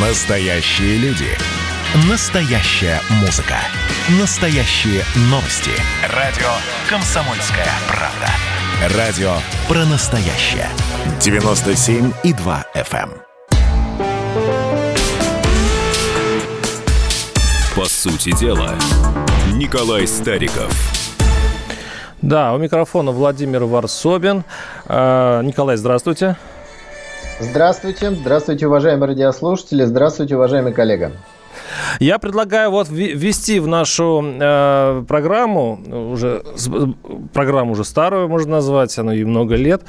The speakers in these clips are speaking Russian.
Настоящие люди. Настоящая музыка. Настоящие новости. Радио «Комсомольская правда». Радио про настоящее. 97,2 FM. эм. По сути дела, Николай Стариков. Да, у микрофона Владимир Варсобин. Э, Николай, здравствуйте. Здравствуйте, здравствуйте, уважаемые радиослушатели, здравствуйте, уважаемый коллега. Я предлагаю вот ввести в нашу э, программу, уже, программу уже старую можно назвать, она и много лет,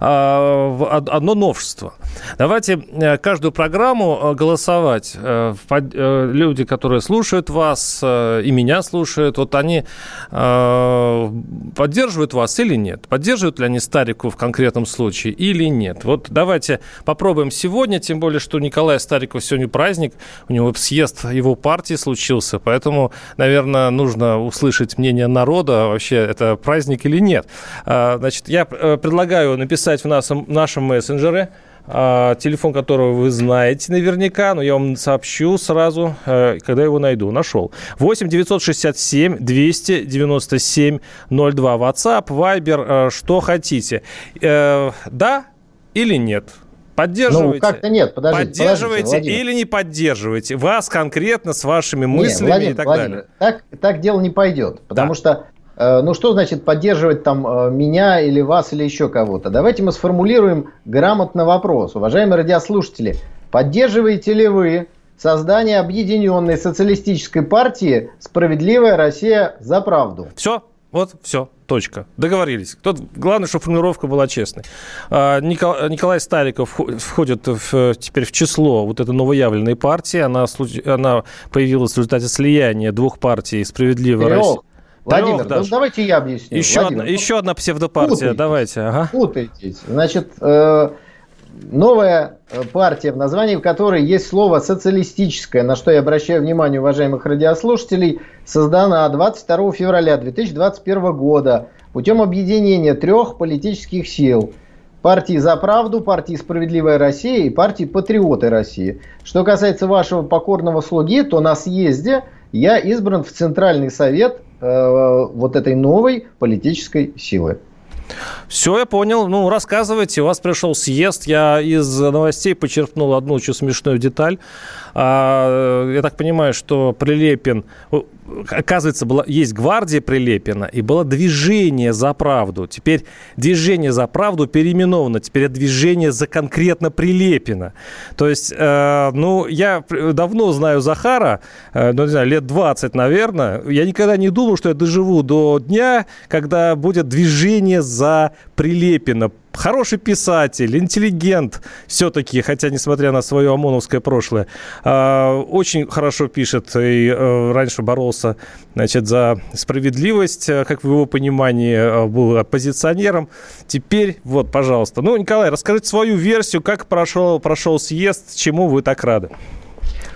э, одно новшество. Давайте э, каждую программу э, голосовать. Э, э, люди, которые слушают вас э, и меня слушают, вот они э, поддерживают вас или нет? Поддерживают ли они Старику в конкретном случае или нет? Вот давайте попробуем сегодня, тем более, что Николай Стариков сегодня праздник, у него съезд его партии случился, поэтому, наверное, нужно услышать мнение народа, вообще это праздник или нет. А, значит, я э, предлагаю написать в нашем, нашем мессенджере, а, телефон которого вы знаете наверняка, но я вам сообщу сразу, э, когда его найду. Нашел. 8 967 297 02. WhatsApp, Viber, э, что хотите. Да или нет? Поддерживаете? Ну, как-то нет, подождите. Поддерживаете подождите, или не поддерживаете? Вас конкретно с вашими мыслями нет, Владимир, и так Владимир, далее. Так, так дело не пойдет, потому да. что э, ну что значит поддерживать там э, меня или вас или еще кого-то? Давайте мы сформулируем грамотно вопрос. Уважаемые радиослушатели, поддерживаете ли вы создание объединенной социалистической партии «Справедливая Россия за правду»? Все, вот, все, точка. Договорились. Тут главное, чтобы формулировка была честной. А, Николай Стариков входит в, теперь в число вот этой новоявленной партии. Она, она появилась в результате слияния двух партий «Справедливая Россия». Владимир, Трех, ну, давайте я объясню. Еще, Владимир, одна, еще одна псевдопартия, путаетесь, давайте. Ага. Путаетесь. Значит, э, новая э, партия, в названии которой есть слово «социалистическая», на что я обращаю внимание уважаемых радиослушателей, создана 22 февраля 2021 года путем объединения трех политических сил – партии «За правду», партии «Справедливая Россия» и партии «Патриоты России». Что касается вашего покорного слуги, то на съезде я избран в Центральный совет э, вот этой новой политической силы. Все, я понял. Ну, рассказывайте. У вас пришел съезд. Я из новостей почерпнул одну очень смешную деталь. А, я так понимаю, что Прилепин оказывается, была, есть гвардия Прилепина и было движение за правду. Теперь движение за правду переименовано. Теперь движение за конкретно Прилепина. То есть, э, ну, я давно знаю Захара, э, ну, не знаю, лет 20, наверное. Я никогда не думал, что я доживу до дня, когда будет движение за Прилепина хороший писатель, интеллигент все-таки, хотя несмотря на свое ОМОНовское прошлое, а, очень хорошо пишет и э, раньше боролся значит, за справедливость, э, как в его понимании э, был оппозиционером. Теперь, вот, пожалуйста. Ну, Николай, расскажите свою версию, как прошел, прошел съезд, чему вы так рады?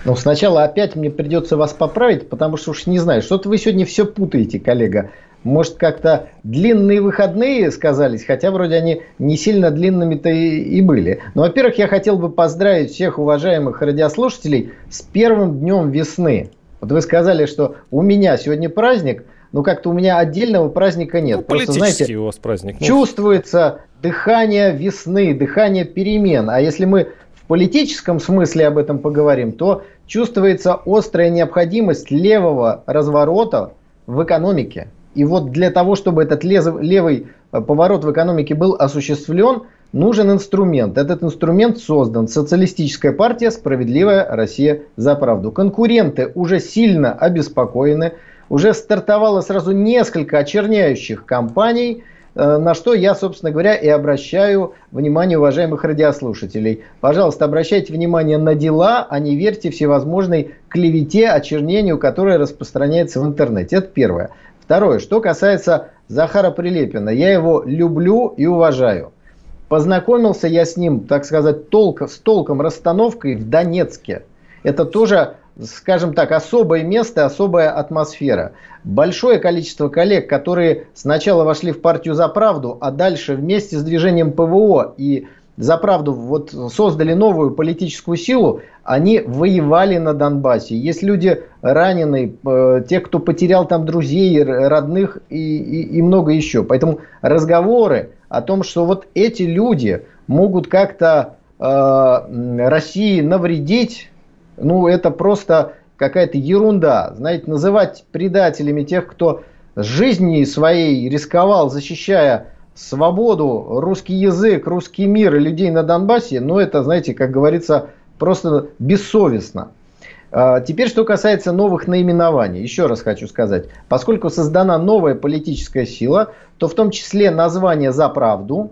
Ну, сначала опять мне придется вас поправить, потому что уж не знаю, что-то вы сегодня все путаете, коллега. Может, как-то длинные выходные сказались, хотя вроде они не сильно длинными-то и, и были. Но, во-первых, я хотел бы поздравить всех уважаемых радиослушателей с первым днем весны. Вот вы сказали, что у меня сегодня праздник, но как-то у меня отдельного праздника нет. Ну, Просто, знаете, у вас праздник. Ну. Чувствуется дыхание весны, дыхание перемен. А если мы в политическом смысле об этом поговорим, то чувствуется острая необходимость левого разворота в экономике. И вот для того, чтобы этот левый э, поворот в экономике был осуществлен, нужен инструмент. Этот инструмент создан. Социалистическая партия «Справедливая Россия за правду». Конкуренты уже сильно обеспокоены. Уже стартовало сразу несколько очерняющих кампаний, э, на что я, собственно говоря, и обращаю внимание уважаемых радиослушателей. Пожалуйста, обращайте внимание на дела, а не верьте всевозможной клевете, очернению, которая распространяется в интернете. Это первое. Второе, что касается Захара Прилепина, я его люблю и уважаю. Познакомился я с ним, так сказать, толк, с толком расстановкой в Донецке. Это тоже, скажем так, особое место, особая атмосфера. Большое количество коллег, которые сначала вошли в партию за правду, а дальше вместе с движением ПВО и за правду вот создали новую политическую силу, они воевали на Донбассе. Есть люди раненые, э, те, кто потерял там друзей, родных и, и, и много еще. Поэтому разговоры о том, что вот эти люди могут как-то э, России навредить, ну это просто какая-то ерунда. Знаете, называть предателями тех, кто жизни своей рисковал, защищая свободу, русский язык, русский мир и людей на Донбассе, ну это, знаете, как говорится, просто бессовестно. А, теперь, что касается новых наименований, еще раз хочу сказать, поскольку создана новая политическая сила, то в том числе название «За правду»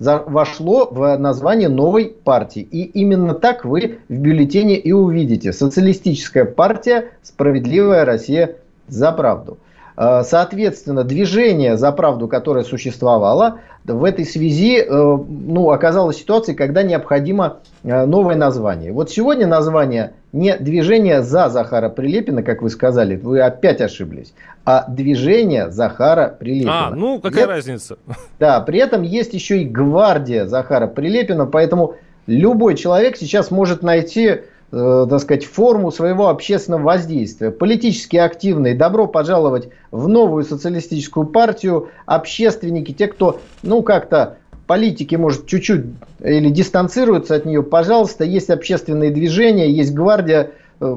вошло в название новой партии. И именно так вы в бюллетене и увидите. Социалистическая партия «Справедливая Россия за правду». Э, соответственно, движение за правду, которое существовало, в этой связи э, ну, оказалась ситуация, когда необходимо э, новое название. Вот сегодня название не движение за Захара Прилепина, как вы сказали, вы опять ошиблись, а движение Захара Прилепина. А, ну какая при, разница? Да, при этом есть еще и гвардия Захара Прилепина, поэтому любой человек сейчас может найти так сказать, форму своего общественного воздействия. Политически активные, добро пожаловать в новую социалистическую партию, общественники, те, кто, ну, как-то политики, может, чуть-чуть или дистанцируются от нее, пожалуйста, есть общественные движения, есть гвардия, э,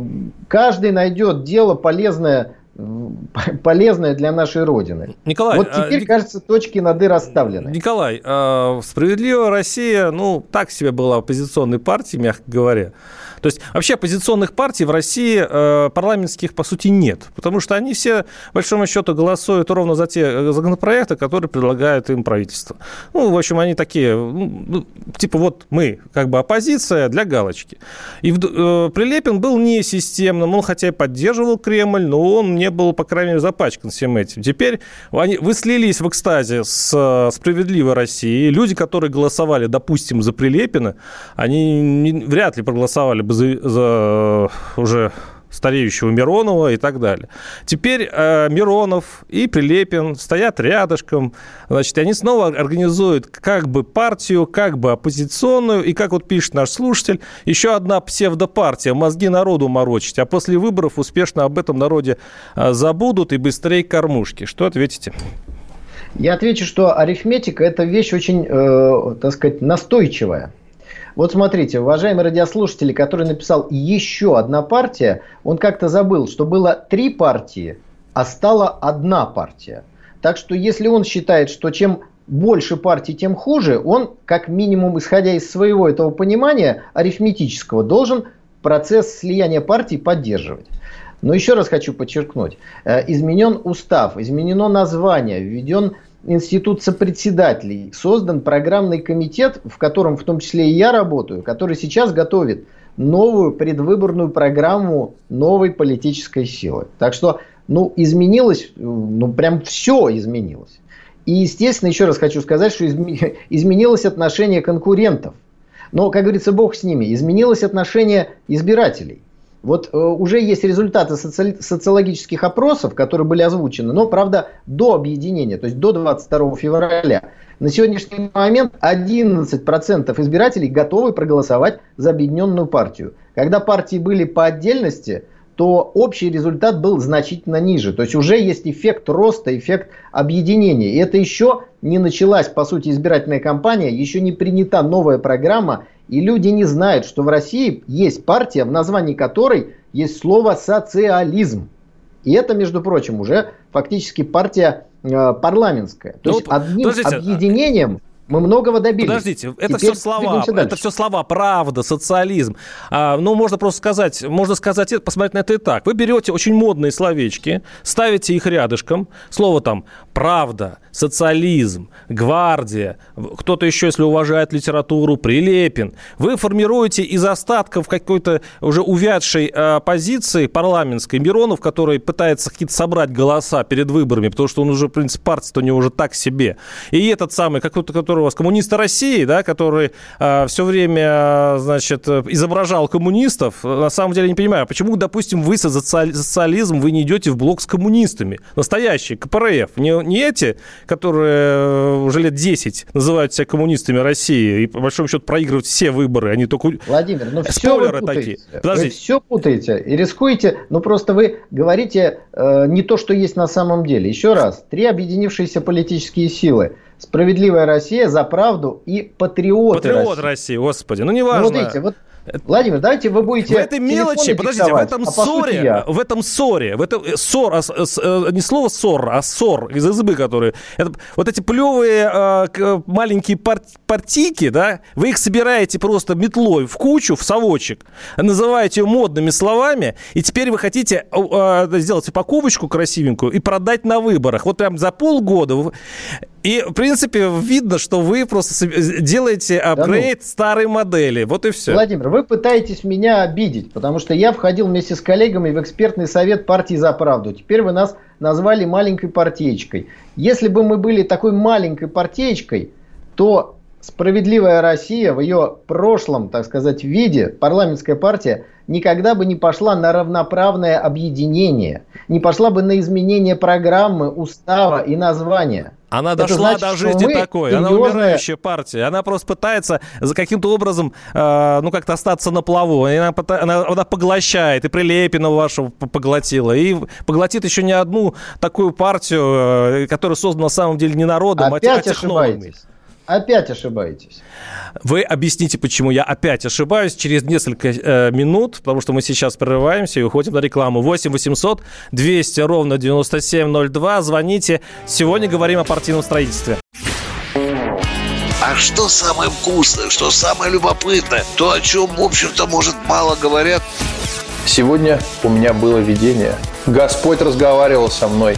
каждый найдет дело полезное полезное для нашей Родины. Николай, вот а, теперь, а, кажется, точки над «и» расставлены. Николай, а, «Справедливая Россия», ну, так себе была оппозиционной партией, мягко говоря. То есть вообще оппозиционных партий в России э, парламентских, по сути, нет. Потому что они все, большому счету, голосуют ровно за те э, законопроекты, которые предлагает им правительство. Ну, в общем, они такие, ну типа вот мы, как бы оппозиция для галочки. И э, Прилепин был не системным, он хотя и поддерживал Кремль, но он не был, по крайней мере, запачкан всем этим. Теперь они, вы слились в экстазе с э, «Справедливой Россией». Люди, которые голосовали, допустим, за Прилепина, они не, вряд ли проголосовали бы бы за, за уже стареющего Миронова и так далее. Теперь э, Миронов и Прилепин стоят рядышком, значит, они снова организуют как бы партию, как бы оппозиционную, и, как вот пишет наш слушатель, еще одна псевдопартия, мозги народу морочить, а после выборов успешно об этом народе э, забудут и быстрее кормушки. Что ответите? Я отвечу, что арифметика – это вещь очень, э, так сказать, настойчивая. Вот смотрите, уважаемые радиослушатели, который написал еще одна партия, он как-то забыл, что было три партии, а стала одна партия. Так что если он считает, что чем больше партий, тем хуже, он, как минимум, исходя из своего этого понимания арифметического, должен процесс слияния партий поддерживать. Но еще раз хочу подчеркнуть, э, изменен устав, изменено название, введен институт сопредседателей, создан программный комитет, в котором в том числе и я работаю, который сейчас готовит новую предвыборную программу новой политической силы. Так что, ну, изменилось, ну, прям все изменилось. И, естественно, еще раз хочу сказать, что изменилось отношение конкурентов. Но, как говорится, бог с ними. Изменилось отношение избирателей. Вот э, уже есть результаты соци... социологических опросов, которые были озвучены, но, правда, до объединения, то есть до 22 февраля. На сегодняшний момент 11% избирателей готовы проголосовать за объединенную партию. Когда партии были по отдельности, то общий результат был значительно ниже. То есть уже есть эффект роста, эффект объединения. И это еще не началась, по сути, избирательная кампания, еще не принята новая программа, и люди не знают, что в России есть партия, в названии которой есть слово социализм. И это, между прочим, уже фактически партия э, парламентская. То ну, есть одним подождите, объединением мы многого добились. Подождите, это Теперь все слова, это все слова, правда, социализм. А, ну, можно просто сказать, можно сказать, посмотреть на это и так. Вы берете очень модные словечки, ставите их рядышком, слово там правда, социализм, гвардия, кто-то еще, если уважает литературу, Прилепин. Вы формируете из остатков какой-то уже увядшей оппозиции парламентской Миронов, который пытается какие-то собрать голоса перед выборами, потому что он уже, в принципе, партия-то у него уже так себе. И этот самый, какой-то, который у вас коммуниста России, да, который э, все время, значит, изображал коммунистов. На самом деле не понимаю, почему, допустим, вы за социализм, вы не идете в блок с коммунистами? Настоящие, КПРФ. Не, не эти, которые уже лет 10 называют себя коммунистами России и, по большому счету, проигрывают все выборы. Они только... Владимир, ну все вы путаете. такие. Подождите. Вы все путаете и рискуете. Ну, просто вы говорите э, не то, что есть на самом деле. Еще раз. Три объединившиеся политические силы. Справедливая Россия за правду и патриоты Патриот России. России, господи. Ну, неважно. Ну, вот видите, вот Владимир, давайте вы будете... В этой мелочи, подождите, в этом а ссоре, в этом ссоре, в этом ссор, а, а, не слово ссор, а ссор из избы, которые... Это, вот эти плевые а, маленькие пар, партийки, да, вы их собираете просто метлой в кучу, в совочек, называете ее модными словами, и теперь вы хотите а, сделать упаковочку красивенькую и продать на выборах. Вот прям за полгода и, в принципе, видно, что вы просто делаете апгрейд да ну. старой модели. Вот и все. Владимир, вы пытаетесь меня обидеть, потому что я входил вместе с коллегами в экспертный совет партии «За правду». Теперь вы нас назвали маленькой партиечкой. Если бы мы были такой маленькой партиечкой, то «Справедливая Россия» в ее прошлом, так сказать, виде, парламентская партия, никогда бы не пошла на равноправное объединение, не пошла бы на изменение программы, устава и названия. Она Это дошла значит, до жизни такой. Она умирающая партия. Она просто пытается за каким-то образом, э, ну, как-то остаться на плаву. И она, она, она поглощает. И Прилепина вашу поглотила. И поглотит еще не одну такую партию, э, которая создана на самом деле не народом, а Опять а технологами. Опять ошибаетесь. Вы объясните, почему я опять ошибаюсь через несколько э, минут, потому что мы сейчас прерываемся и уходим на рекламу. 8 800 200 ровно 9702. Звоните. Сегодня говорим о партийном строительстве. А что самое вкусное, что самое любопытное, то, о чем, в общем-то, может, мало говорят? Сегодня у меня было видение. Господь разговаривал со мной.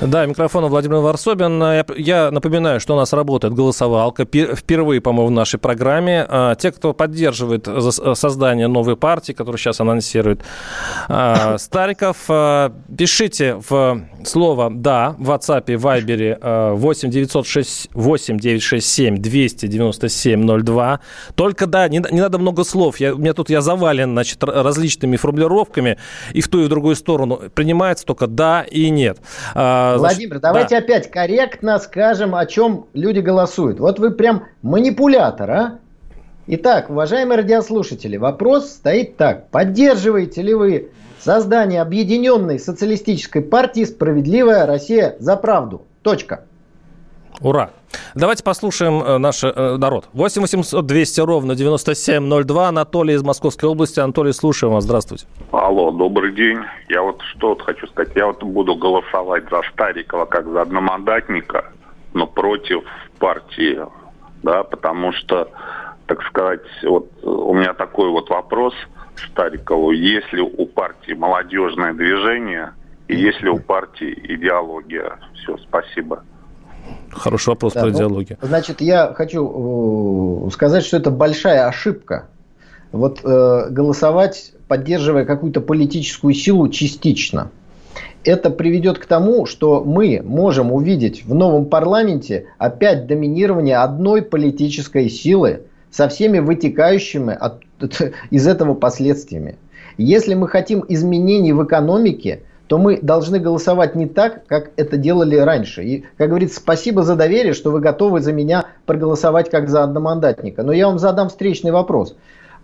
Да, микрофон Владимир Варсобин. Я напоминаю, что у нас работает голосовалка. Впервые, по-моему, в нашей программе. А, те, кто поддерживает создание новой партии, которую сейчас анонсирует а, Стариков, а, пишите в слово «да» в WhatsApp Viber 8 906 8 967 297 02. Только «да», не, не надо много слов. Я, у меня тут я завален значит, различными формулировками и в ту, и в другую сторону. Принимается только «да» и «нет». Владимир, давайте да. опять корректно скажем, о чем люди голосуют. Вот вы прям манипулятор, а? Итак, уважаемые радиослушатели, вопрос стоит так. Поддерживаете ли вы создание объединенной социалистической партии «Справедливая Россия за правду»? Точка. Ура! Давайте послушаем э, наш э, народ. 8 800 200 ровно 9702. Анатолий из Московской области. Анатолий, слушаем вас. Здравствуйте. Алло, добрый день. Я вот что вот хочу сказать. Я вот буду голосовать за Старикова как за одномандатника, но против партии, да, потому что, так сказать, вот у меня такой вот вопрос Старикову. Если у партии молодежное движение и если у партии идеология? Все, спасибо. Хороший вопрос да, про ну, идеологию. Значит, я хочу э, сказать, что это большая ошибка. Вот э, голосовать, поддерживая какую-то политическую силу частично. Это приведет к тому, что мы можем увидеть в новом парламенте опять доминирование одной политической силы со всеми вытекающими от, из этого последствиями. Если мы хотим изменений в экономике, то мы должны голосовать не так, как это делали раньше. И, как говорится, спасибо за доверие, что вы готовы за меня проголосовать как за одномандатника. Но я вам задам встречный вопрос.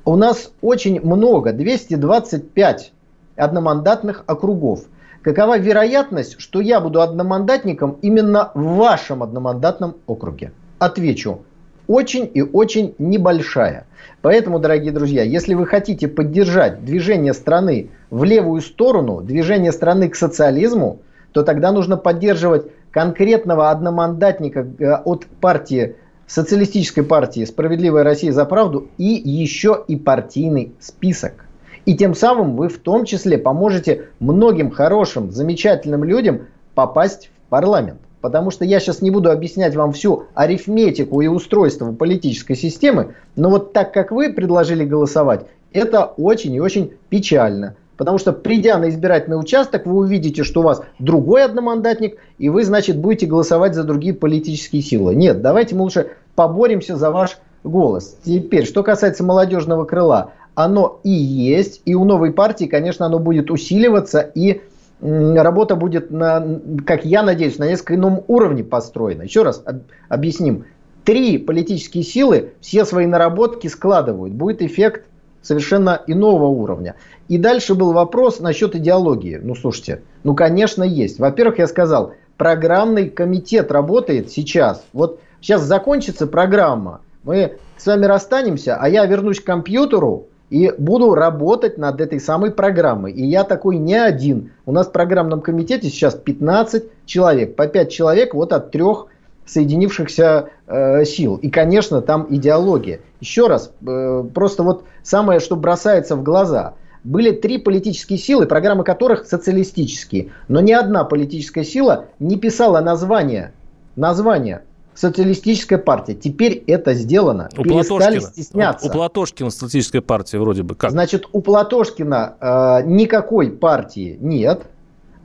У нас очень много, 225 одномандатных округов. Какова вероятность, что я буду одномандатником именно в вашем одномандатном округе? Отвечу. Очень и очень небольшая. Поэтому, дорогие друзья, если вы хотите поддержать движение страны в левую сторону, движение страны к социализму, то тогда нужно поддерживать конкретного одномандатника э, от партии социалистической партии «Справедливая Россия за правду» и еще и партийный список. И тем самым вы в том числе поможете многим хорошим, замечательным людям попасть в парламент. Потому что я сейчас не буду объяснять вам всю арифметику и устройство политической системы, но вот так как вы предложили голосовать, это очень и очень печально. Потому что придя на избирательный участок, вы увидите, что у вас другой одномандатник, и вы, значит, будете голосовать за другие политические силы. Нет, давайте мы лучше поборемся за ваш голос. Теперь, что касается молодежного крыла, оно и есть, и у новой партии, конечно, оно будет усиливаться, и работа будет, на, как я надеюсь, на несколько ином уровне построена. Еще раз объясним. Три политические силы все свои наработки складывают. Будет эффект совершенно иного уровня. И дальше был вопрос насчет идеологии. Ну, слушайте, ну, конечно, есть. Во-первых, я сказал, программный комитет работает сейчас. Вот сейчас закончится программа, мы с вами расстанемся, а я вернусь к компьютеру, и буду работать над этой самой программой. И я такой не один. У нас в программном комитете сейчас 15 человек. По 5 человек вот от трех соединившихся э, сил. И, конечно, там идеология. Еще раз, э, просто вот самое, что бросается в глаза. Были три политические силы, программы которых социалистические. Но ни одна политическая сила не писала название, название социалистическая партия. Теперь это сделано. У Перестали Платошкина. стесняться. У, у Платошкина социалистическая партия вроде бы как? Значит, у Платошкина э, никакой партии нет.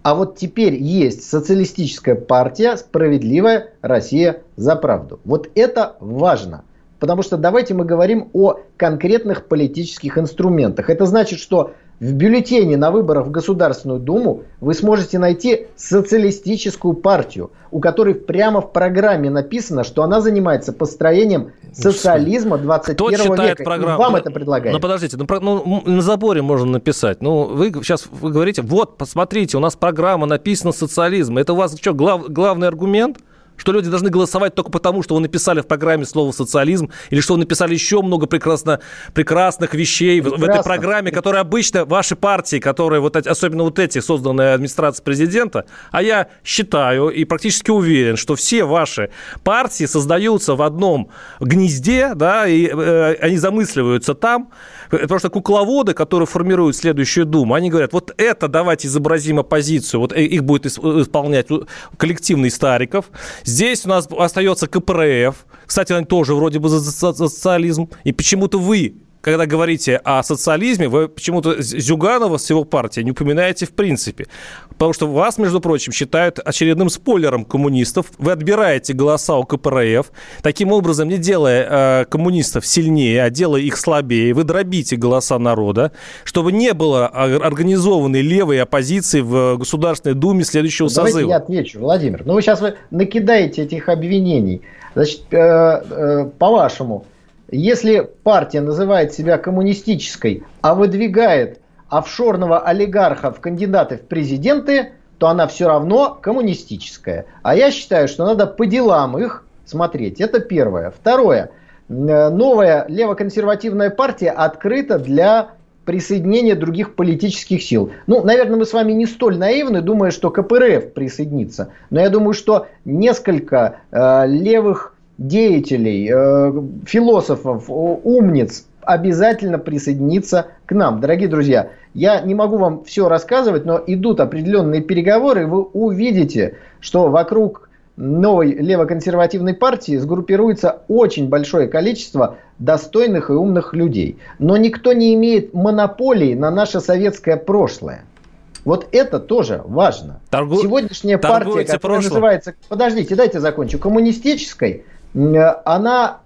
А вот теперь есть социалистическая партия «Справедливая Россия за правду». Вот это важно. Потому что давайте мы говорим о конкретных политических инструментах. Это значит, что в бюллетене на выборах в Государственную Думу вы сможете найти социалистическую партию, у которой прямо в программе написано, что она занимается построением социализма 21 века. Программу? И вам это предлагает. Ну, подождите, ну, ну, на заборе можно написать. Ну, вы сейчас вы говорите, вот, посмотрите, у нас программа написана социализм. Это у вас что, глав, главный аргумент? Что люди должны голосовать только потому, что вы написали в программе слово социализм, или что вы написали еще много прекрасно, прекрасных вещей Прекрасно. в этой программе, которые обычно ваши партии, которые вот особенно вот эти, созданные администрацией президента, а я считаю и практически уверен, что все ваши партии создаются в одном гнезде, да, и э, они замысливаются там, потому что кукловоды, которые формируют следующую Думу, они говорят, вот это давайте изобразим оппозицию, вот их будет исполнять коллективный Стариков, Здесь у нас остается КПРФ. Кстати, они тоже вроде бы за социализм. И почему-то вы когда говорите о социализме, вы почему-то Зюганова с его партией не упоминаете в принципе. Потому что вас, между прочим, считают очередным спойлером коммунистов. Вы отбираете голоса у КПРФ, таким образом, не делая э, коммунистов сильнее, а делая их слабее. Вы дробите голоса народа, чтобы не было организованной левой оппозиции в Государственной Думе следующего Давайте созыва. я отвечу, Владимир. Ну, вы сейчас вы накидаете этих обвинений. Значит, э, э, по-вашему, если партия называет себя коммунистической, а выдвигает офшорного олигарха в кандидаты в президенты, то она все равно коммунистическая. А я считаю, что надо по делам их смотреть. Это первое. Второе. Новая левоконсервативная партия открыта для присоединения других политических сил. Ну, наверное, мы с вами не столь наивны, думая, что КПРФ присоединится. Но я думаю, что несколько э, левых деятелей, э, философов, умниц обязательно присоединиться к нам. Дорогие друзья, я не могу вам все рассказывать, но идут определенные переговоры, и вы увидите, что вокруг новой левоконсервативной партии сгруппируется очень большое количество достойных и умных людей. Но никто не имеет монополии на наше советское прошлое. Вот это тоже важно. Торгу... Сегодняшняя партия, которая прошлым. называется, подождите, дайте закончу, коммунистической, она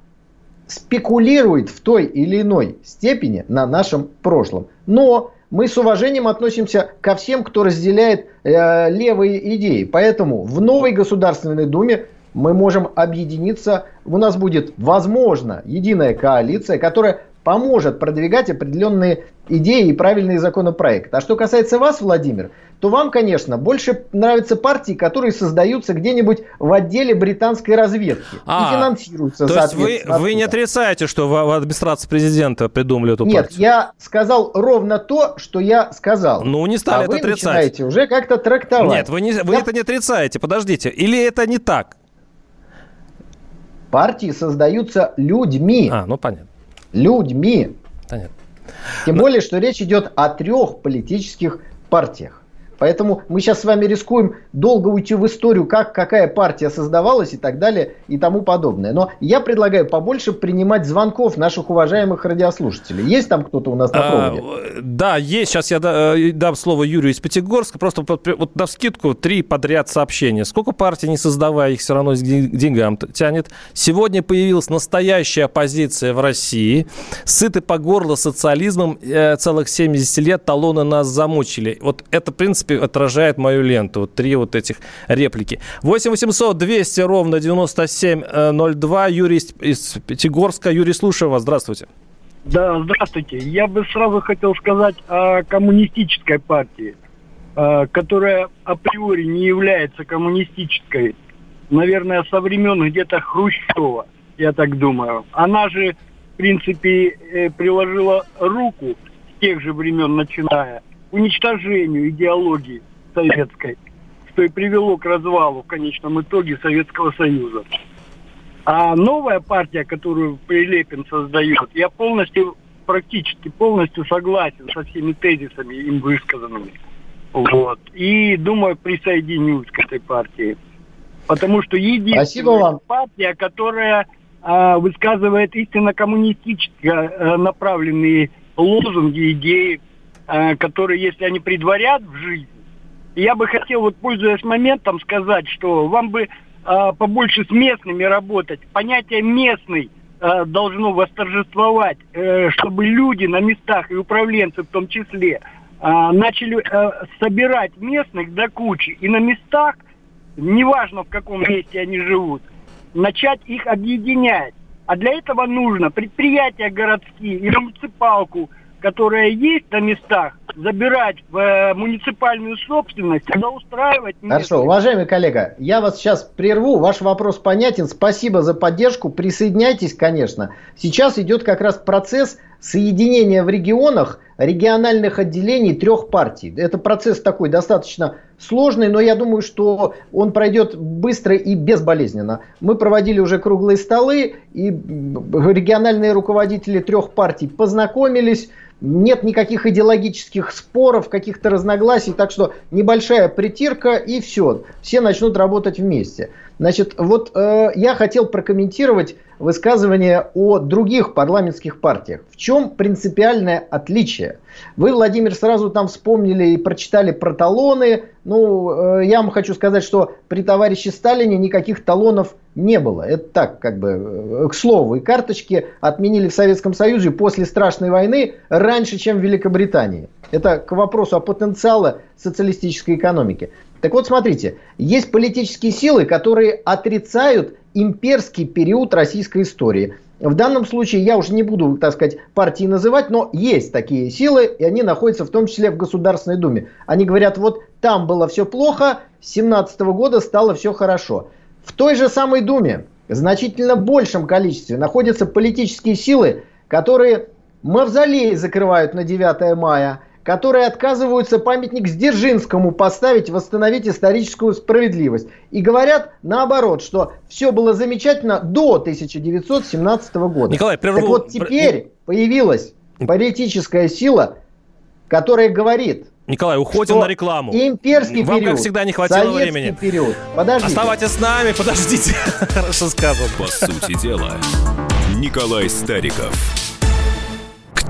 спекулирует в той или иной степени на нашем прошлом. Но мы с уважением относимся ко всем, кто разделяет э, левые идеи. Поэтому в новой Государственной Думе мы можем объединиться. У нас будет, возможно, единая коалиция, которая поможет продвигать определенные идеи и правильные законопроекты. А что касается вас, Владимир, то вам, конечно, больше нравятся партии, которые создаются где-нибудь в отделе британской разведки а, и финансируются, то есть вы, вы не отрицаете, что в, в администрации президента придумали эту Нет, партию? Нет, я сказал ровно то, что я сказал. Ну, не стали а это вы отрицать. начинаете уже как-то трактовать. Нет, вы, не, вы я... это не отрицаете, подождите. Или это не так? Партии создаются людьми. А, ну понятно. Людьми. Понятно. Тем Но... более, что речь идет о трех политических партиях. Поэтому мы сейчас с вами рискуем долго уйти в историю, как какая партия создавалась и так далее и тому подобное. Но я предлагаю побольше принимать звонков наших уважаемых радиослушателей. Есть там кто-то у нас на проводе? А, да, есть. Сейчас я э, дам слово Юрию из Пятигорска. Просто вот на скидку три подряд сообщения. Сколько партий не создавая, их все равно к деньгам тянет. Сегодня появилась настоящая оппозиция в России. Сыты по горло социализмом э, целых 70 лет талоны нас замучили. Вот это, в принципе, принципе, отражает мою ленту. Вот три вот этих реплики. 8 800 200 ровно 9702. Юрий из Пятигорска. Юрий, слушаю вас. Здравствуйте. Да, здравствуйте. Я бы сразу хотел сказать о коммунистической партии, э, которая априори не является коммунистической. Наверное, со времен где-то Хрущева, я так думаю. Она же, в принципе, э, приложила руку с тех же времен начиная – уничтожению идеологии советской, что и привело к развалу в конечном итоге Советского Союза. А новая партия, которую Прилепин создает, я полностью, практически полностью согласен со всеми тезисами им высказанными. Вот. И думаю, присоединюсь к этой партии. Потому что единственная партия, которая а, высказывает истинно коммунистически а, направленные лозунги, идеи, которые, если они предварят в жизнь, я бы хотел, вот пользуясь моментом, сказать, что вам бы э, побольше с местными работать. Понятие местный э, должно восторжествовать, э, чтобы люди на местах и управленцы в том числе э, начали э, собирать местных до кучи. И на местах, неважно в каком месте они живут, начать их объединять. А для этого нужно предприятия городские и муниципалку – которая есть на местах, забирать в э, муниципальную собственность, тогда устраивать... Хорошо, уважаемый коллега, я вас сейчас прерву, ваш вопрос понятен, спасибо за поддержку, присоединяйтесь, конечно. Сейчас идет как раз процесс соединения в регионах региональных отделений трех партий. Это процесс такой достаточно сложный, но я думаю, что он пройдет быстро и безболезненно. Мы проводили уже круглые столы, и региональные руководители трех партий познакомились, нет никаких идеологических споров, каких-то разногласий, так что небольшая притирка и все, все начнут работать вместе. Значит, вот э, я хотел прокомментировать высказывание о других парламентских партиях. В чем принципиальное отличие? Вы, Владимир, сразу там вспомнили и прочитали про талоны. Ну, э, я вам хочу сказать, что при товарище Сталине никаких талонов не было. Это так, как бы, э, к слову. И карточки отменили в Советском Союзе после страшной войны раньше, чем в Великобритании. Это к вопросу о потенциале социалистической экономики. Так вот, смотрите, есть политические силы, которые отрицают имперский период российской истории. В данном случае я уже не буду, так сказать, партии называть, но есть такие силы, и они находятся в том числе в Государственной Думе. Они говорят, вот там было все плохо, с 17 года стало все хорошо. В той же самой Думе, в значительно большем количестве, находятся политические силы, которые мавзолей закрывают на 9 мая – которые отказываются памятник Сдержинскому поставить, восстановить историческую справедливость. И говорят наоборот, что все было замечательно до 1917 года. Николай, прерву... Так вот теперь появилась политическая сила, которая говорит, Николай, уходим на рекламу. Имперский Вам, период. как всегда, не хватило времени. период. Подождите. Оставайтесь с нами, подождите. Хорошо сказано. По сути дела, Николай Стариков.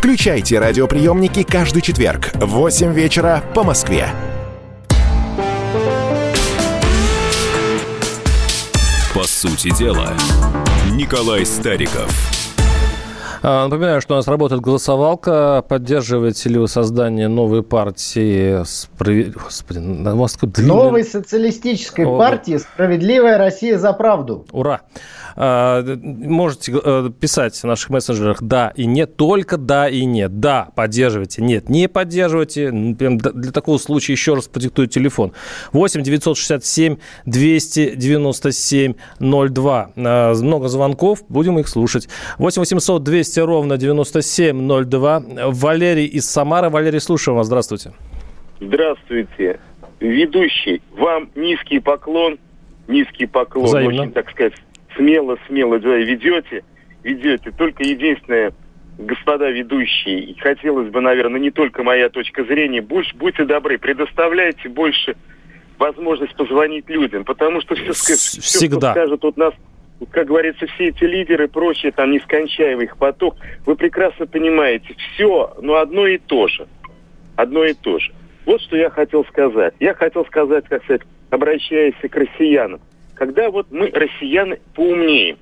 Включайте радиоприемники каждый четверг в 8 вечера по Москве. По сути дела, Николай Стариков. А, Напоминаю, что у нас работает голосовалка. Поддерживаете ли вы создание новой партии справед... Господи, на длинный- Новой социалистической О, партии «Справедливая Россия за правду». Ура! А, Можете э, писать в наших мессенджерах «да» и «нет», только «да» и «нет». Да, поддерживайте, нет, не поддерживайте. Для такого случая еще раз продиктую телефон. 8 967 297 02. А, Много звонков, будем их слушать. 8 800 200 ровно 9702. Валерий из Самары. Валерий, слушаем вас. Здравствуйте. Здравствуйте, ведущий. Вам низкий поклон, низкий поклон. Взаимно. Очень, так сказать, смело, смело да, ведете, ведете. Только единственное, господа ведущие, и хотелось бы, наверное, не только моя точка зрения, больше будьте добры, предоставляйте больше возможность позвонить людям, потому что все, все что всегда. скажут вот нас, как говорится, все эти лидеры и прочее, там нескончаемый их поток, вы прекрасно понимаете, все, но одно и то же. Одно и то же. Вот что я хотел сказать. Я хотел сказать, как сказать, обращаясь к россиянам. Когда вот мы, россияне, поумнеем,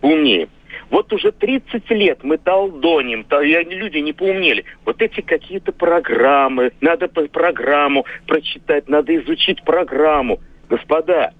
поумнеем, вот уже 30 лет мы толдоним, то- они- люди не поумнели. Вот эти какие-то программы, надо программу прочитать, надо изучить программу. Господа,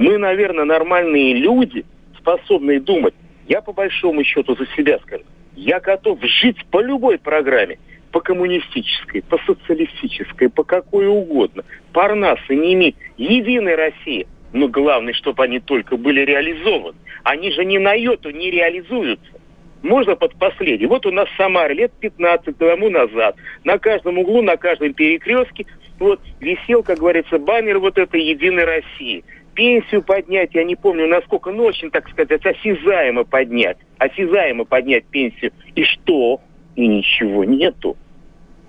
мы, наверное, нормальные люди, способные думать. Я по большому счету за себя скажу. Я готов жить по любой программе. По коммунистической, по социалистической, по какой угодно. Парнасы не имеют единой России. Но главное, чтобы они только были реализованы. Они же ни на йоту не реализуются. Можно под последний. Вот у нас в Самаре лет 15 тому назад на каждом углу, на каждом перекрестке вот висел, как говорится, баннер вот этой Единой России. Пенсию поднять, я не помню, насколько, ну, очень, так сказать, осязаемо поднять. Осязаемо поднять пенсию. И что? И ничего нету.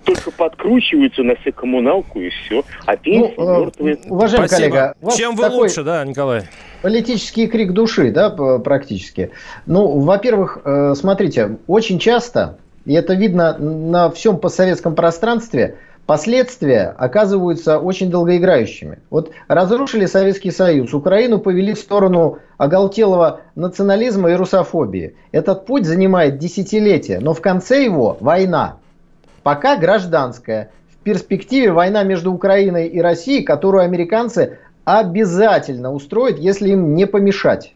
Только подкручиваются на все коммуналку и все. А пенсии Ну, э, мертвые. уважаемый Спасибо. коллега, Чем вы такой- лучше, да, Николай? политический крик души, да, практически. Ну, во-первых, э, смотрите, очень часто, и это видно на всем постсоветском пространстве, последствия оказываются очень долгоиграющими. Вот разрушили Советский Союз, Украину повели в сторону оголтелого национализма и русофобии. Этот путь занимает десятилетия, но в конце его война. Пока гражданская. В перспективе война между Украиной и Россией, которую американцы обязательно устроят, если им не помешать.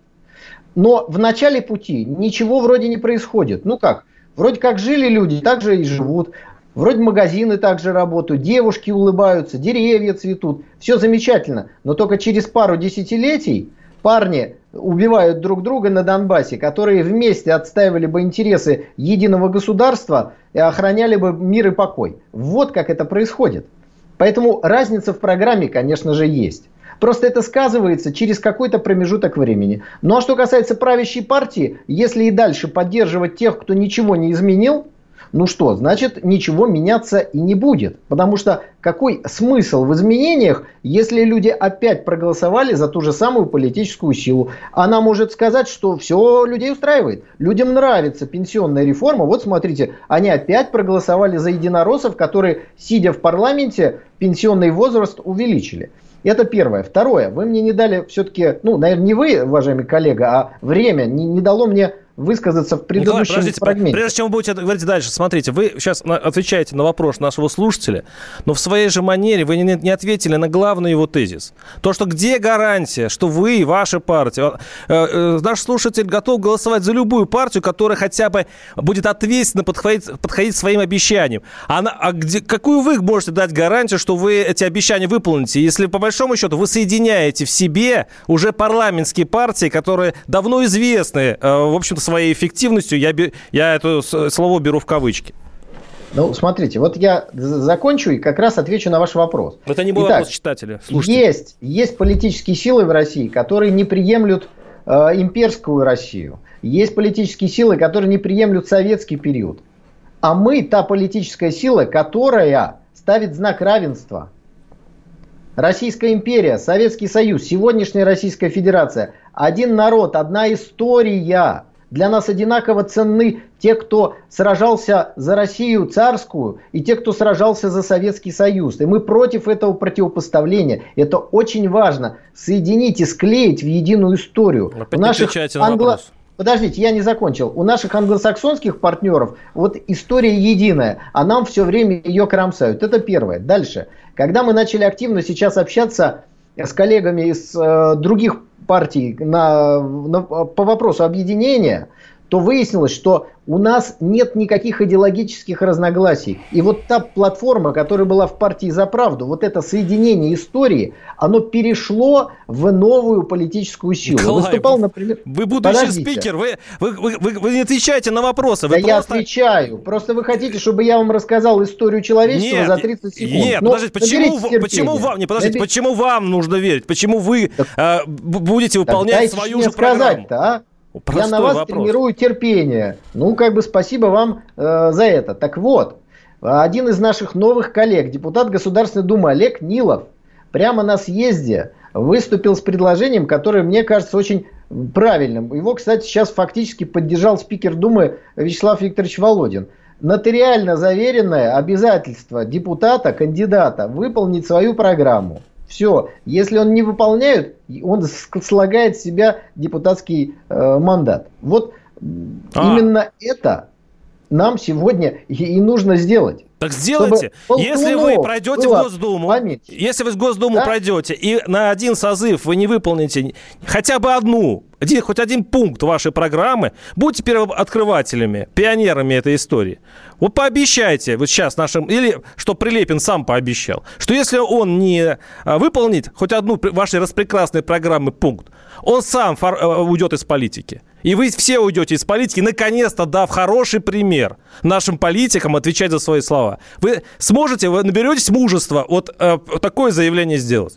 Но в начале пути ничего вроде не происходит. Ну как? Вроде как жили люди, так же и живут. Вроде магазины также работают, девушки улыбаются, деревья цветут. Все замечательно. Но только через пару десятилетий парни убивают друг друга на Донбассе, которые вместе отстаивали бы интересы единого государства и охраняли бы мир и покой. Вот как это происходит. Поэтому разница в программе, конечно же, есть. Просто это сказывается через какой-то промежуток времени. Ну а что касается правящей партии, если и дальше поддерживать тех, кто ничего не изменил, ну что, значит ничего меняться и не будет. Потому что какой смысл в изменениях, если люди опять проголосовали за ту же самую политическую силу? Она может сказать, что все людей устраивает. Людям нравится пенсионная реформа. Вот смотрите, они опять проголосовали за единороссов, которые, сидя в парламенте, пенсионный возраст увеличили. Это первое. Второе. Вы мне не дали все-таки, ну, наверное, не вы, уважаемый коллега, а время не, не дало мне высказаться в Николай, предыдущем подождите, фрагменте. прежде чем вы будете говорить дальше, смотрите, вы сейчас отвечаете на вопрос нашего слушателя, но в своей же манере вы не, не ответили на главный его тезис. То, что где гарантия, что вы, ваша партия, э, э, наш слушатель готов голосовать за любую партию, которая хотя бы будет ответственно подходить, подходить своим обещаниям. А, на- а где, какую вы можете дать гарантию, что вы эти обещания выполните, если по большому счету вы соединяете в себе уже парламентские партии, которые давно известны, э, в общем-то, своей эффективностью, я, я это слово беру в кавычки. Ну, смотрите, вот я закончу и как раз отвечу на ваш вопрос. Это не был Итак, вопрос читателя. Слушайте. Есть, есть политические силы в России, которые не приемлют э, имперскую Россию. Есть политические силы, которые не приемлют советский период. А мы та политическая сила, которая ставит знак равенства. Российская империя, Советский Союз, сегодняшняя Российская Федерация. Один народ, одна история. Для нас одинаково ценны те, кто сражался за Россию царскую, и те, кто сражался за Советский Союз. И мы против этого противопоставления. Это очень важно. Соединить и склеить в единую историю. Опять не отвечаете на вопрос. Подождите, я не закончил. У наших англосаксонских партнеров вот история единая, а нам все время ее кромсают. Это первое. Дальше. Когда мы начали активно сейчас общаться с коллегами из э, других партий на, на- по вопросу объединения, то выяснилось, что у нас нет никаких идеологических разногласий. И вот та платформа, которая была в партии «За правду», вот это соединение истории, оно перешло в новую политическую силу. Николай, Выступал, например... Вы будущий Подождите. спикер, вы, вы, вы, вы- вы не отвечаете на вопросы. Да Вы я просто... отвечаю. Просто вы хотите, чтобы я вам рассказал историю человечества Нет, за 30 секунд. Нет, Ну, подождите, почему, почему вам, не, подождите, Набер- почему вам нужно верить? Почему вы э, б- будете Так выполнять дайте свою же программу? сказать-то, а? Я Простой на вас вопрос. тренирую терпение. Ну, как бы спасибо вам э, за это. Так вот, один из наших новых коллег, депутат Государственной Думы Олег Нилов, прямо на съезде выступил с предложением, которое мне кажется очень правильным. Его, кстати, сейчас фактически поддержал спикер Думы Вячеслав Викторович Володин. Нотариально заверенное обязательство депутата, кандидата выполнить свою программу. Все. Если он не выполняет, он слагает с себя депутатский э, мандат. Вот А. именно это нам сегодня и, и нужно сделать. Так сделайте. Если вы пройдете в Госдуму, поменьше. если вы в Госдуму Да? пройдете и на один созыв вы не выполните хотя бы одну, один, хоть один пункт вашей программы, будьте первооткрывателями, пионерами этой истории. Вот пообещайте вот сейчас нашим, или что Прилепин сам пообещал, что если он не а, выполнит хоть одну вашей распрекрасной программы пункт, он сам э, уйдет из политики. И вы все уйдете из политики, наконец-то дав хороший пример нашим политикам отвечать за свои слова. Вы сможете, вы наберетесь мужества вот э, такое заявление сделать?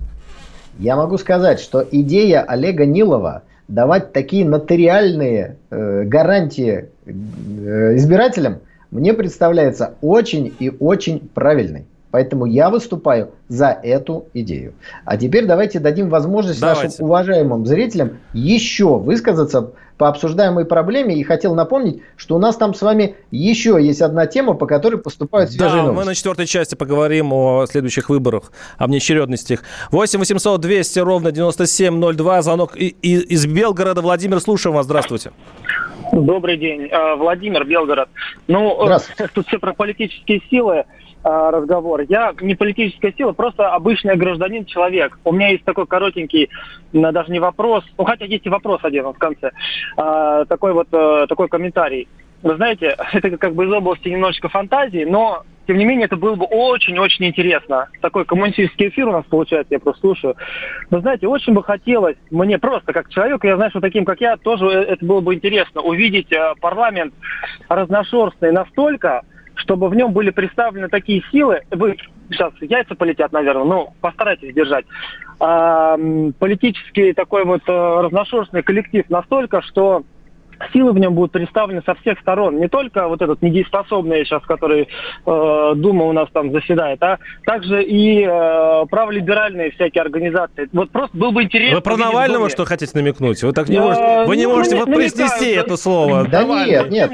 Я могу сказать, что идея Олега Нилова давать такие нотариальные э, гарантии э, избирателям мне представляется очень и очень правильной. Поэтому я выступаю за эту идею. А теперь давайте дадим возможность Давайте. нашим уважаемым зрителям еще высказаться по обсуждаемой проблеме. И хотел напомнить, что у нас там с вами еще есть одна тема, по которой поступают свежие Да, мы новости. на четвертой части поговорим о следующих выборах, о внеочередности их. 8 800 200 ровно 9702. Звонок из Белгорода. Владимир, слушаем вас. Здравствуйте. Добрый день, Э, Владимир Белгород. Ну, э, тут все про политические силы разговор. Я не политическая сила, просто обычный гражданин, человек. У меня есть такой коротенький, даже не вопрос, ну хотя есть и вопрос один в конце. А, Такой вот э, такой комментарий. Вы знаете, это как бы из области немножечко фантазии, но тем не менее это было бы очень-очень интересно. Такой коммунистический эфир у нас получается, я просто слушаю. Вы знаете, очень бы хотелось мне просто как человеку, я знаю, что таким, как я, тоже э, это было бы интересно, увидеть э, парламент разношерстный настолько, чтобы в нем были представлены такие силы, вы сейчас яйца полетят, наверное, ну, постарайтесь держать, м, политический такой вот э, разношерстный коллектив настолько, что силы в нем будут представлены со всех сторон. Не только вот этот недееспособный сейчас, который э, Дума у нас там заседает, а также и э, праволиберальные всякие организации. Вот просто было бы интересно. Вы про Навального что хотите намекнуть? Вы так не Я- можете, вы не ну, можете вот произнести это слово. Да нет, нет,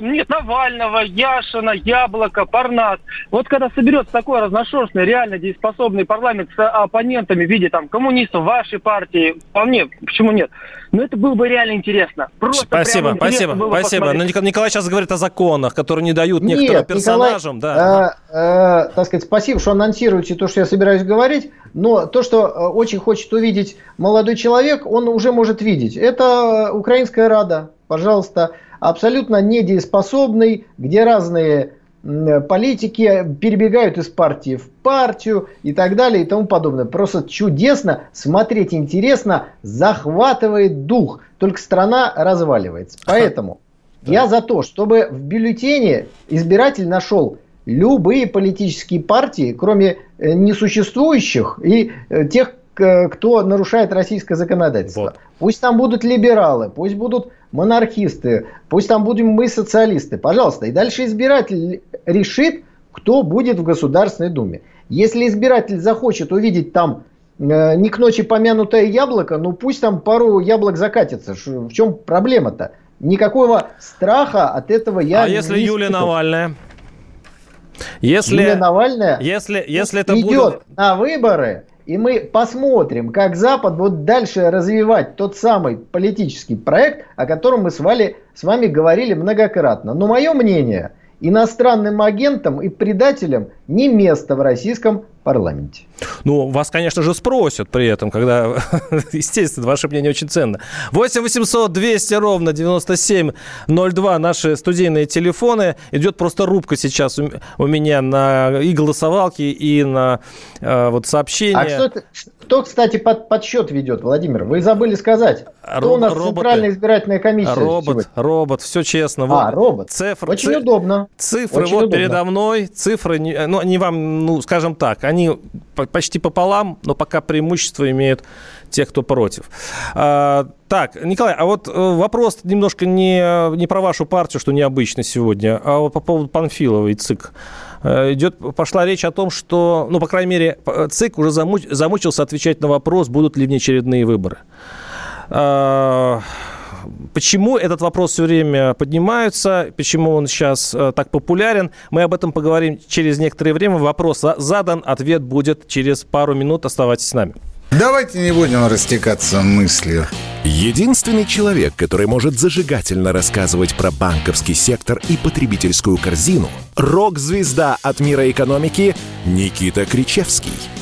Нет, Навального, Яшина, Яблоко, Парнас. Вот когда соберется такой разношерстный, реально дееспособный парламент с оппонентами в виде там коммунистов, вашей партии, вполне, почему нет? Но это было бы реально интересно. Просто Спасибо, спасибо, спасибо. Но Николай сейчас говорит о законах, которые не дают Нет, некоторым персонажам. Николай, да. Э, э, так сказать, спасибо, что анонсируете то, что я собираюсь говорить. Но то, что э, очень хочет увидеть молодой человек, он уже может видеть. Это Украинская Рада, пожалуйста, абсолютно недееспособный, где разные политики перебегают из партии в партию и так далее и тому подобное. Просто чудесно, смотреть интересно, захватывает дух. Только страна разваливается. Поэтому я за то, чтобы в бюллетене избиратель нашел любые политические партии, кроме э, несуществующих и э, тех, кто нарушает российское законодательство. Вот. Пусть там будут либералы, пусть будут монархисты, пусть там будем мы социалисты. Пожалуйста. И дальше избиратель решит, кто будет в Государственной Думе. Если избиратель захочет увидеть там э, не к ночи помянутое яблоко, ну пусть там пару яблок закатится. В чем проблема-то? Никакого страха от этого я а не если Юлия Навальная? Если, Юлия Навальная если, если это идет будет... на выборы, и мы посмотрим, как Запад будет дальше развивать тот самый политический проект, о котором мы с вами, с вами говорили многократно. Но мое мнение, иностранным агентам и предателям не место в российском парламенте. Ну, вас, конечно же, спросят при этом, когда, естественно, ваше мнение очень ценно. 8 800 200 ровно 9702 наши студийные телефоны. Идет просто рубка сейчас у, меня на и голосовалки, и на э, вот сообщения. А кто, кто кстати, под, подсчет ведет, Владимир? Вы забыли сказать. Кто Роб, у нас роботы. Центральная избирательная комиссия? Робот, сегодня? робот, все честно. Вот. А, робот. Цифры, очень ци... удобно. Цифры очень вот удобно. передо мной. Цифры, ну, они вам, ну, скажем так, они почти пополам, но пока преимущество имеют те, кто против. А, так, Николай, а вот э, вопрос немножко не, не про вашу партию, что необычно сегодня, а вот по поводу Панфилова и ЦИК. Э, идет, пошла речь о том, что, ну, по крайней мере, ЦИК уже замуч, замучился отвечать на вопрос, будут ли внеочередные выборы. А, Почему этот вопрос все время поднимается, почему он сейчас э, так популярен, мы об этом поговорим через некоторое время. Вопрос задан, ответ будет через пару минут. Оставайтесь с нами. Давайте не будем растекаться мыслью. Единственный человек, который может зажигательно рассказывать про банковский сектор и потребительскую корзину – рок-звезда от мира экономики Никита Кричевский –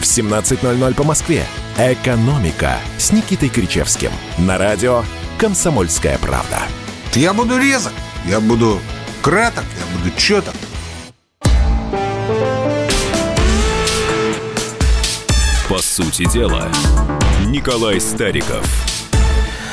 в 17.00 по Москве. «Экономика» с Никитой Кричевским. На радио «Комсомольская правда». Я буду резок, я буду краток, я буду четок. По сути дела, Николай Стариков –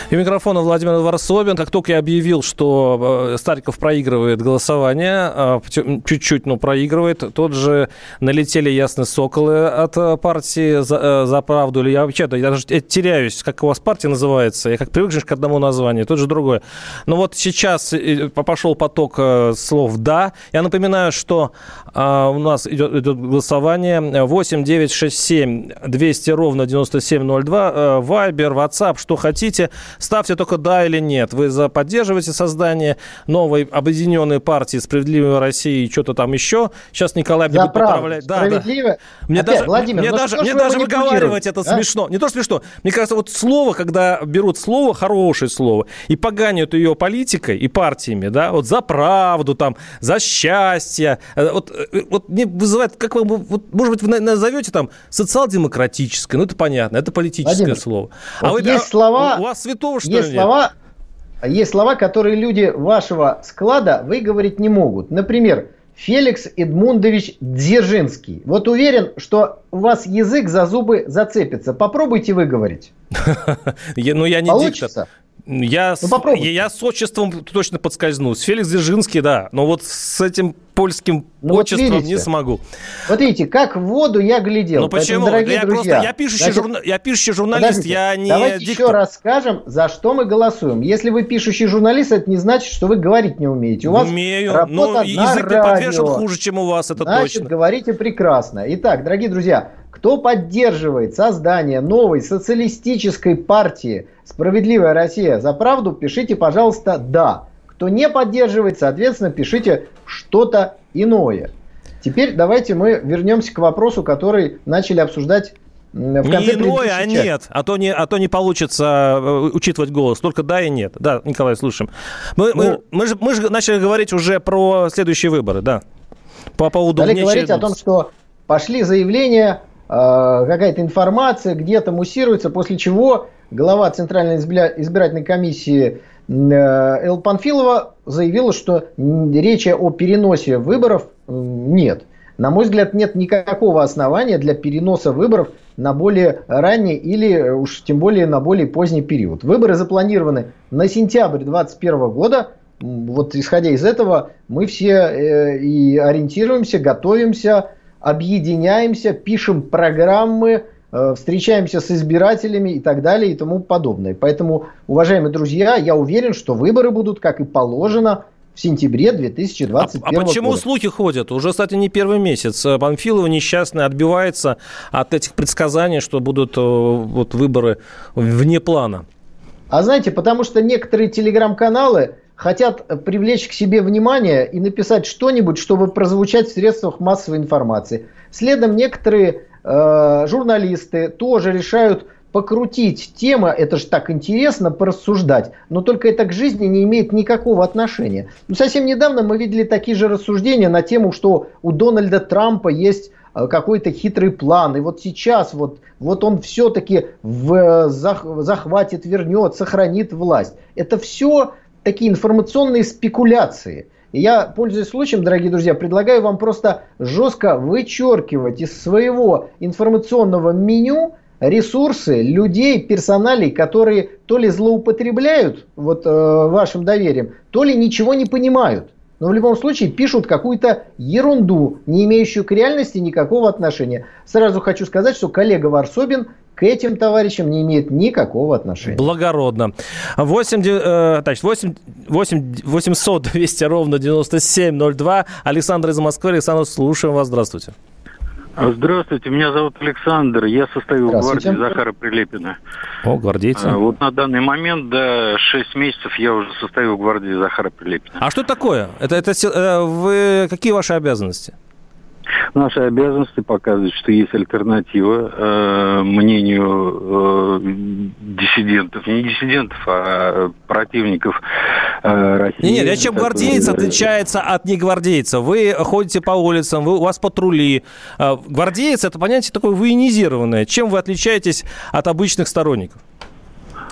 и микрофона Владимир Варсобин. Как только я объявил, что э, Стариков проигрывает голосование, а, чуть-чуть, но проигрывает, тот же налетели ясные соколы от э, партии за, э, за правду. Или я вообще я даже теряюсь, как у вас партия называется. Я как привык же к одному названию, тот же другое. Но вот сейчас пошел поток слов «да». Я напоминаю, что а, у нас идет, идет голосование 8 9 6 7 200 ровно 9702. Вайбер, WhatsApp, что хотите. Ставьте только да или нет. Вы за поддерживаете создание новой объединенной партии «Справедливая Россия» и что-то там еще. Сейчас Николай будет поправлять. Да. Да. Мне Опять, даже, Владимир, мне даже, мне даже выговаривать это а? смешно. Не то смешно. Мне кажется, вот слово, когда берут слово, хорошее слово, и поганяют ее политикой и партиями, да, вот за правду, там, за счастье, э, вот, э, вот мне вызывает, как вы, вот, может быть, вы назовете там социал-демократическое, ну это понятно, это политическое Владимир, слово. А вот вы, есть а, слова, у вас святое готовы, что есть ли? Слова, есть слова, которые люди вашего склада выговорить не могут. Например, Феликс Эдмундович Дзержинский. Вот уверен, что у вас язык за зубы зацепится. Попробуйте выговорить. Ну, я не диктор. Я, ну, с, я, я с отчеством точно подскользнусь. Феликс Дзержинский, да. Но вот с этим польским ну, отчеством вот не смогу. Вот видите, как в воду я глядел. Ну почему? Поэтому, я друзья, просто я пишущий, значит, журна... я пишущий журналист, я не Давайте диктор. еще раз скажем, за что мы голосуем. Если вы пишущий журналист, это не значит, что вы говорить не умеете. У вас Умею, но язык не подвешен хуже, чем у вас, это значит, точно. говорите прекрасно. Итак, дорогие друзья, кто поддерживает создание новой социалистической партии «Справедливая Россия за правду», пишите, пожалуйста, «да». Кто не поддерживает, соответственно, пишите что-то иное. Теперь давайте мы вернемся к вопросу, который начали обсуждать в конце не иное, а нет. А то не, а то не получится э, учитывать голос. Только да и нет. Да, Николай, слушаем. Мы, ну, мы, мы, же, мы же начали говорить уже про следующие выборы, да. По поводу Далее говорить о том, что пошли заявления, какая-то информация где-то муссируется, после чего глава Центральной избирательной комиссии Э, Эл Панфилова заявила, что речи о переносе выборов нет. На мой взгляд, нет никакого основания для переноса выборов на более ранний или э, уж тем более на более поздний период. Выборы запланированы на сентябрь 2021 года. Вот исходя из этого мы все э, и ориентируемся, готовимся, объединяемся, пишем программы, Э, встречаемся с избирателями и так далее и тому подобное. Поэтому, уважаемые друзья, я уверен, что выборы будут, как и положено, в сентябре 2021 а, а почему года. слухи ходят? Уже, кстати, не первый месяц. Панфилова несчастный отбивается от этих предсказаний, что будут э, вот, выборы вне плана. А знаете, потому что некоторые телеграм-каналы хотят привлечь к себе внимание и написать что-нибудь, чтобы прозвучать в средствах массовой информации. Следом некоторые Э, журналисты тоже решают покрутить тема, это же так интересно порассуждать, но только это к жизни не имеет никакого отношения. Ну, совсем недавно мы видели такие же рассуждения на тему, что у Дональда Трампа есть э, какой-то хитрый план, и вот сейчас вот, вот он все-таки в, зах, захватит, вернет, сохранит власть. Это все такие информационные спекуляции – я, пользуясь случаем, дорогие друзья, предлагаю вам просто жестко вычеркивать из своего информационного меню ресурсы людей, персоналей, которые то ли злоупотребляют вот, э, вашим доверием, то ли ничего не понимают. Но в любом случае пишут какую-то ерунду, не имеющую к реальности никакого отношения. Сразу хочу сказать, что коллега Варсобин к этим товарищам не имеет никакого отношения. Благородно. 8, э, значит, 8, 8, 800 200 ровно 9702. Александр из Москвы. Александр, слушаем вас. Здравствуйте. Здравствуйте, меня зовут Александр, я состою в гвардии Захара Прилепина. О, гвардейцы. А, вот на данный момент, да, 6 месяцев я уже состою в гвардии Захара Прилепина. А что это такое? Это, это, э, вы, какие ваши обязанности? Наши обязанности показывать, что есть альтернатива э, мнению э, диссидентов, не диссидентов, а противников э, России. Нет, нет, чем гвардеец отличается от негвардейца? Вы ходите по улицам, вы, у вас патрули. Э, гвардеец – это понятие такое военизированное. Чем вы отличаетесь от обычных сторонников?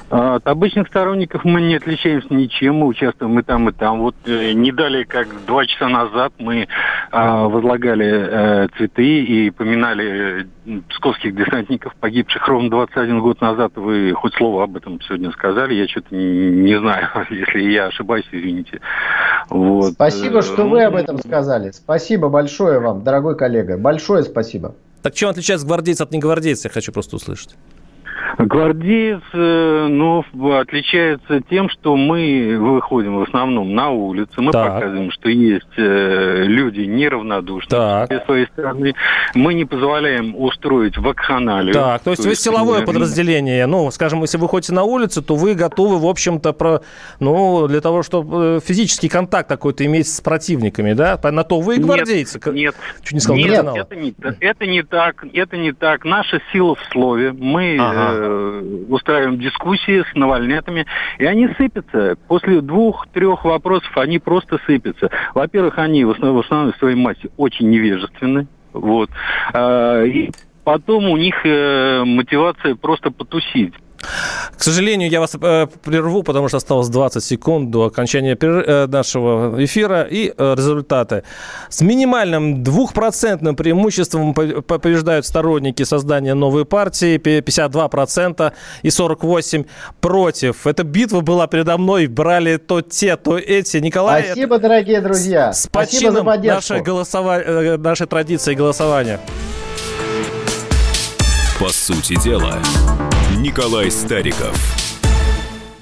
А, от обычных сторонников мы не отличаемся ничем, мы участвуем и там, и там. Вот э, не далее, как два часа назад мы а, возлагали э, цветы и поминали э, псковских десантников, погибших ровно 21 год назад. Вы хоть слово об этом сегодня сказали, я что-то не, не знаю, если я ошибаюсь, извините. Вот. Спасибо, что вы об этом сказали. Спасибо большое вам, дорогой коллега. Большое спасибо. Так чем отличается гвардейц от негвардейца, я хочу просто услышать. Гвардеец, э, ну, отличается тем, что мы выходим в основном на улицы, мы так. показываем, что есть э, люди неравнодушные с своей стороны. Мы не позволяем устроить вакханалию. Так, то есть то вы есть, силовое мы... подразделение. Ну, скажем, если вы ходите на улицу, то вы готовы, в общем-то, про, ну, для того, чтобы э, физический контакт какой-то иметь с противниками, да? На то вы и гвардейцы. Нет, нет. Чуть не сказал, нет, это не, это не так, это не так. Наша сила в слове. Мы ага Э, устраиваем дискуссии с навальнетами, и они сыпятся. После двух-трех вопросов они просто сыпятся. Во-первых, они в основном, в основном в своей массе очень невежественны. Вот. А, и потом у них э, мотивация просто потусить. К сожалению, я вас э, прерву, потому что осталось 20 секунд до окончания э, нашего эфира. И э, результаты. С минимальным двухпроцентным преимуществом побеждают сторонники создания новой партии. 52% и 48% против. Эта битва была передо мной. Брали то те, то эти. Николай... Спасибо, дорогие друзья. С Спасибо за поддержку. Нашей, голосова... Нашей традиции голосования. По сути дела, Николай Стариков.